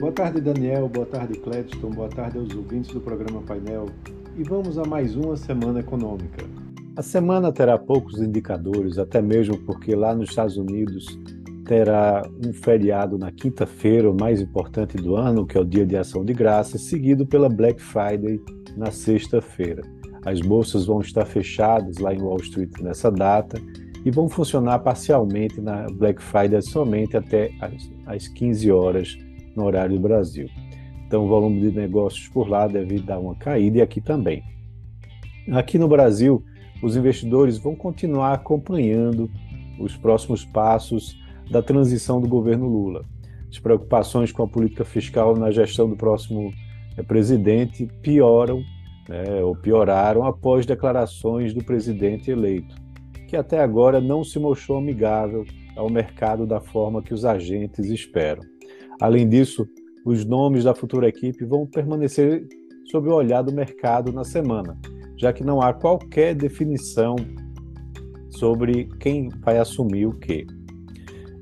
Boa tarde, Daniel. Boa tarde, Cledston. Boa tarde aos ouvintes do programa Painel. E vamos a mais uma semana econômica. A semana terá poucos indicadores, até mesmo porque lá nos Estados Unidos terá um feriado na quinta-feira, o mais importante do ano, que é o Dia de Ação de Graças, seguido pela Black Friday na sexta-feira. As bolsas vão estar fechadas lá em Wall Street nessa data e vão funcionar parcialmente na Black Friday somente até às 15 horas no horário do Brasil. Então, o volume de negócios por lá deve dar uma caída e aqui também. Aqui no Brasil, os investidores vão continuar acompanhando os próximos passos da transição do governo Lula. As preocupações com a política fiscal na gestão do próximo eh, presidente pioram, né, ou pioraram após declarações do presidente eleito, que até agora não se mostrou amigável ao mercado da forma que os agentes esperam. Além disso, os nomes da futura equipe vão permanecer sob o olhar do mercado na semana, já que não há qualquer definição sobre quem vai assumir o quê.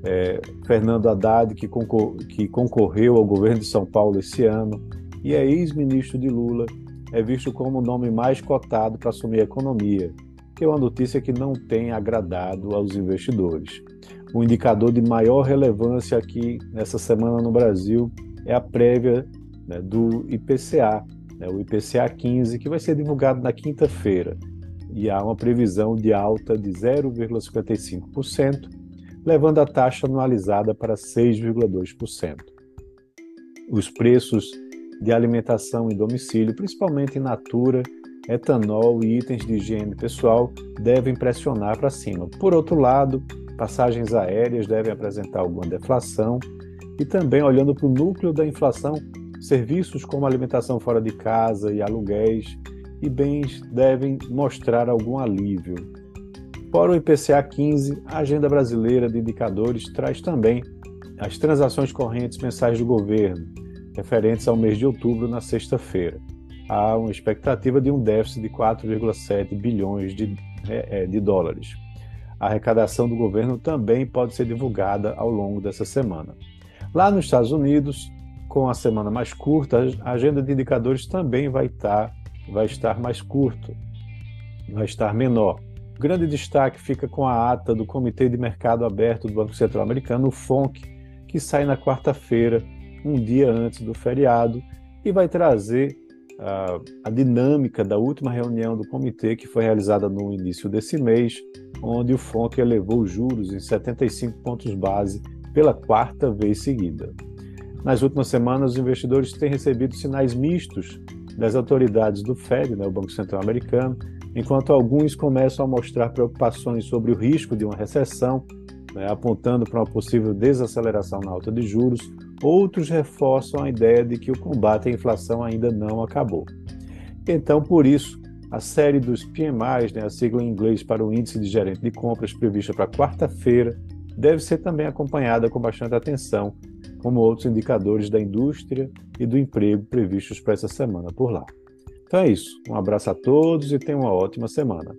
É, Fernando Haddad, que, concor que concorreu ao governo de São Paulo esse ano e é ex-ministro de Lula, é visto como o nome mais cotado para assumir a economia, que é uma notícia que não tem agradado aos investidores. O indicador de maior relevância aqui nessa semana no Brasil é a prévia né, do IPCA, né, o IPCA 15, que vai ser divulgado na quinta-feira. E há uma previsão de alta de 0,55%, levando a taxa anualizada para 6,2%. Os preços de alimentação em domicílio, principalmente em natura, etanol e itens de higiene pessoal, devem pressionar para cima. Por outro lado, passagens aéreas devem apresentar alguma deflação e também olhando para o núcleo da inflação, serviços como alimentação fora de casa e aluguéis e bens devem mostrar algum alívio. Fora o IPCA 15, a agenda brasileira de indicadores traz também as transações correntes mensais do governo, referentes ao mês de outubro na sexta-feira. Há uma expectativa de um déficit de 4,7 bilhões de, é, de dólares. A arrecadação do governo também pode ser divulgada ao longo dessa semana. Lá nos Estados Unidos, com a semana mais curta, a agenda de indicadores também vai estar, vai estar mais curto, vai estar menor. O grande destaque fica com a ata do Comitê de Mercado Aberto do Banco Central Americano, o FONC, que sai na quarta-feira, um dia antes do feriado, e vai trazer uh, a dinâmica da última reunião do comitê, que foi realizada no início desse mês, onde o FONC elevou os juros em 75 pontos base pela quarta vez seguida. Nas últimas semanas, os investidores têm recebido sinais mistos das autoridades do Fed, né, o Banco Central Americano, enquanto alguns começam a mostrar preocupações sobre o risco de uma recessão, né, apontando para uma possível desaceleração na alta de juros, outros reforçam a ideia de que o combate à inflação ainda não acabou. Então, por isso, a série dos PMIs, né, a sigla em inglês para o Índice de Gerente de Compras, prevista para quarta-feira, deve ser também acompanhada com bastante atenção, como outros indicadores da indústria e do emprego previstos para essa semana por lá. Então é isso. Um abraço a todos e tenham uma ótima semana.